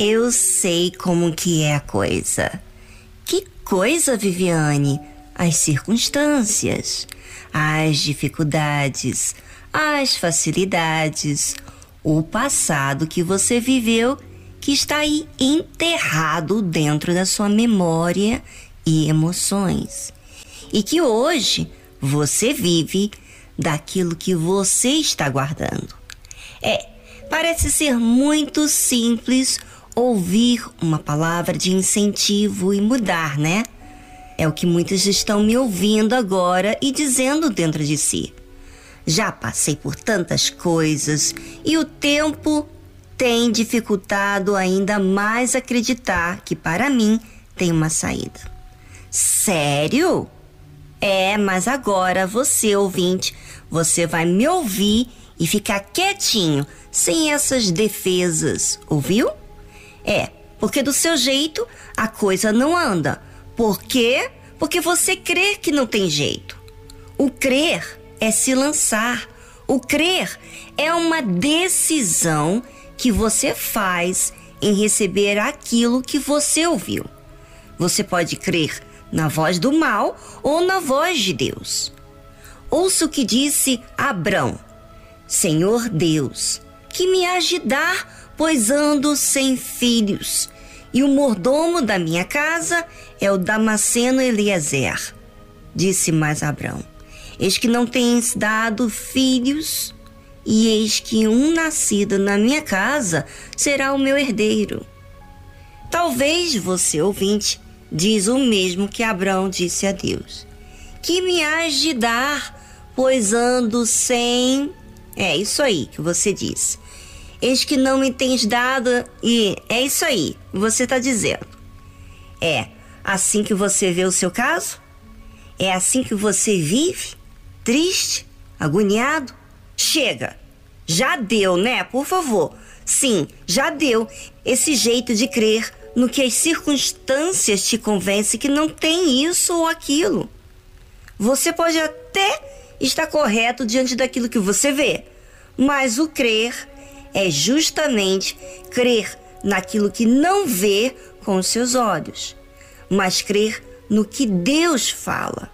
Eu sei como que é a coisa. Que coisa, Viviane? As circunstâncias, as dificuldades, as facilidades, o passado que você viveu que está aí enterrado dentro da sua memória e emoções. E que hoje você vive daquilo que você está guardando. É, parece ser muito simples ouvir uma palavra de incentivo e mudar, né? É o que muitos estão me ouvindo agora e dizendo dentro de si. Já passei por tantas coisas e o tempo tem dificultado ainda mais acreditar que para mim tem uma saída. Sério? É, mas agora você, ouvinte, você vai me ouvir e ficar quietinho, sem essas defesas, ouviu? É, porque do seu jeito a coisa não anda. Por quê? Porque você crê que não tem jeito. O crer é se lançar. O crer é uma decisão que você faz em receber aquilo que você ouviu. Você pode crer na voz do mal ou na voz de Deus. Ouça o que disse Abrão: Senhor Deus, que me age dar, pois ando sem filhos, e o mordomo da minha casa é o Damasceno Eliezer. Disse mais Abrão: Eis que não tens dado filhos, e eis que um nascido na minha casa será o meu herdeiro. Talvez você, ouvinte, diz o mesmo que Abraão disse a Deus: Que me hás de dar, pois ando sem. É isso aí que você diz. Eis que não me tens dado, e é isso aí você está dizendo. É assim que você vê o seu caso? É assim que você vive? Triste? Agoniado? Chega! Já deu, né? Por favor. Sim, já deu. Esse jeito de crer no que as circunstâncias te convencem que não tem isso ou aquilo. Você pode até estar correto diante daquilo que você vê, mas o crer é justamente crer naquilo que não vê com os seus olhos, mas crer no que Deus fala.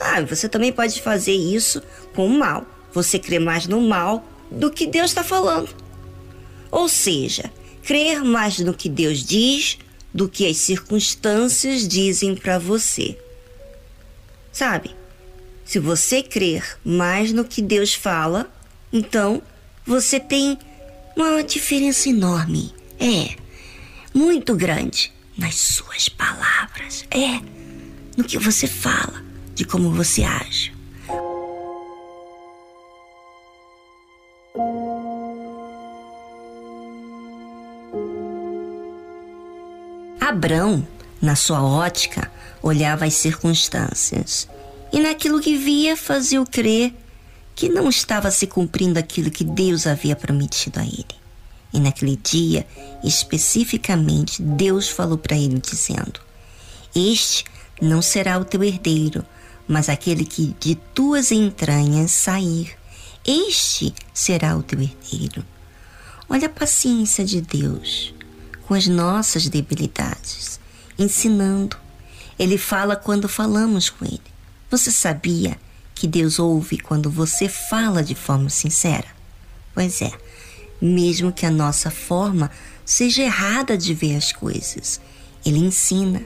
Ah, você também pode fazer isso com o mal. Você crê mais no mal do que Deus está falando. Ou seja, crer mais no que Deus diz do que as circunstâncias dizem para você. Sabe? Se você crer mais no que Deus fala, então você tem uma diferença enorme. É, muito grande nas suas palavras. É, no que você fala, de como você age. Abrão, na sua ótica, olhava as circunstâncias e naquilo que via fazia-o crer que não estava se cumprindo aquilo que Deus havia prometido a ele. E naquele dia, especificamente, Deus falou para ele dizendo: Este não será o teu herdeiro, mas aquele que de tuas entranhas sair, este será o teu herdeiro. Olha a paciência de Deus com as nossas debilidades, ensinando. Ele fala quando falamos com Ele. Você sabia que Deus ouve quando você fala de forma sincera? Pois é, mesmo que a nossa forma seja errada de ver as coisas, Ele ensina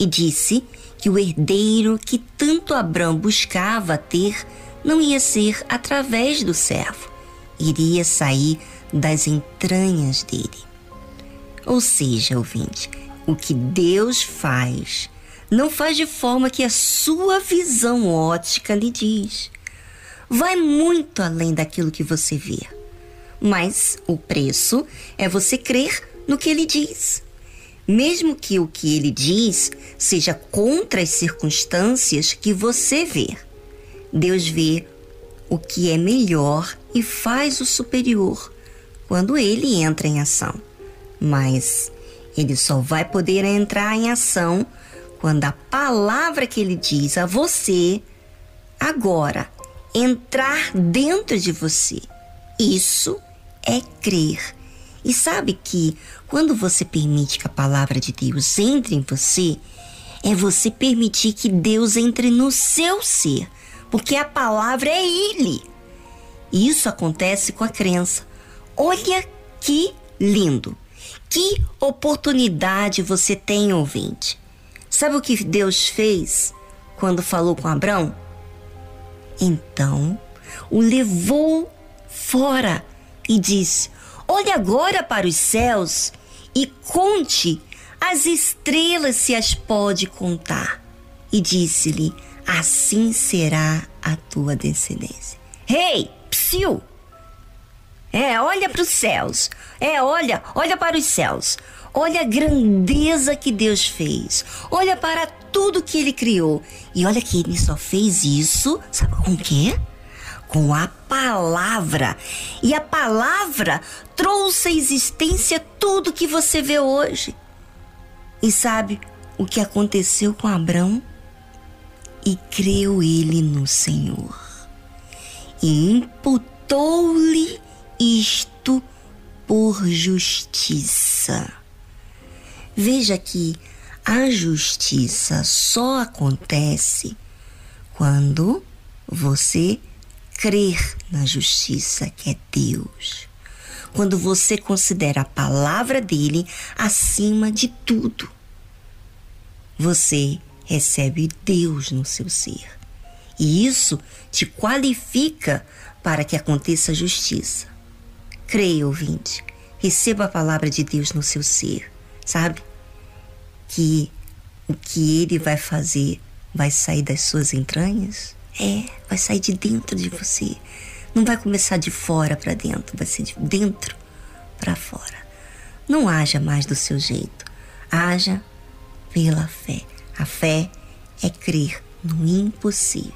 e disse que o herdeiro que tanto Abraão buscava ter não ia ser através do servo, iria sair das entranhas dele. Ou seja, ouvinte, o que Deus faz não faz de forma que a sua visão ótica lhe diz. Vai muito além daquilo que você vê. Mas o preço é você crer no que ele diz. Mesmo que o que ele diz seja contra as circunstâncias que você vê. Deus vê o que é melhor e faz o superior quando ele entra em ação mas ele só vai poder entrar em ação quando a palavra que ele diz a você agora entrar dentro de você. Isso é crer. E sabe que quando você permite que a palavra de Deus entre em você, é você permitir que Deus entre no seu ser, porque a palavra é Ele. Isso acontece com a crença. Olha que lindo! Que oportunidade você tem, ouvinte. Sabe o que Deus fez quando falou com Abraão? Então o levou fora e disse: Olhe agora para os céus e conte as estrelas se as pode contar. E disse-lhe: Assim será a tua descendência. Rei, hey, psiu! É, olha para os céus. É, olha, olha para os céus. Olha a grandeza que Deus fez. Olha para tudo que ele criou. E olha que ele só fez isso, sabe com o quê? Com a palavra. E a palavra trouxe à existência tudo que você vê hoje. E sabe o que aconteceu com Abraão? E creu ele no Senhor. E imputou-lhe isto por justiça. Veja que a justiça só acontece quando você crer na justiça que é Deus. Quando você considera a palavra dele acima de tudo. Você recebe Deus no seu ser. E isso te qualifica para que aconteça a justiça. Creia, ouvinte. Receba a palavra de Deus no seu ser, sabe? Que o que ele vai fazer vai sair das suas entranhas? É, vai sair de dentro de você. Não vai começar de fora para dentro, vai ser de dentro para fora. Não haja mais do seu jeito. Haja pela fé. A fé é crer no impossível.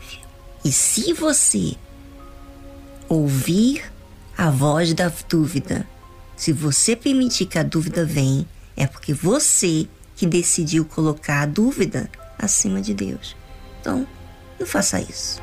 E se você ouvir a voz da dúvida. Se você permitir que a dúvida venha, é porque você que decidiu colocar a dúvida acima de Deus. Então, não faça isso.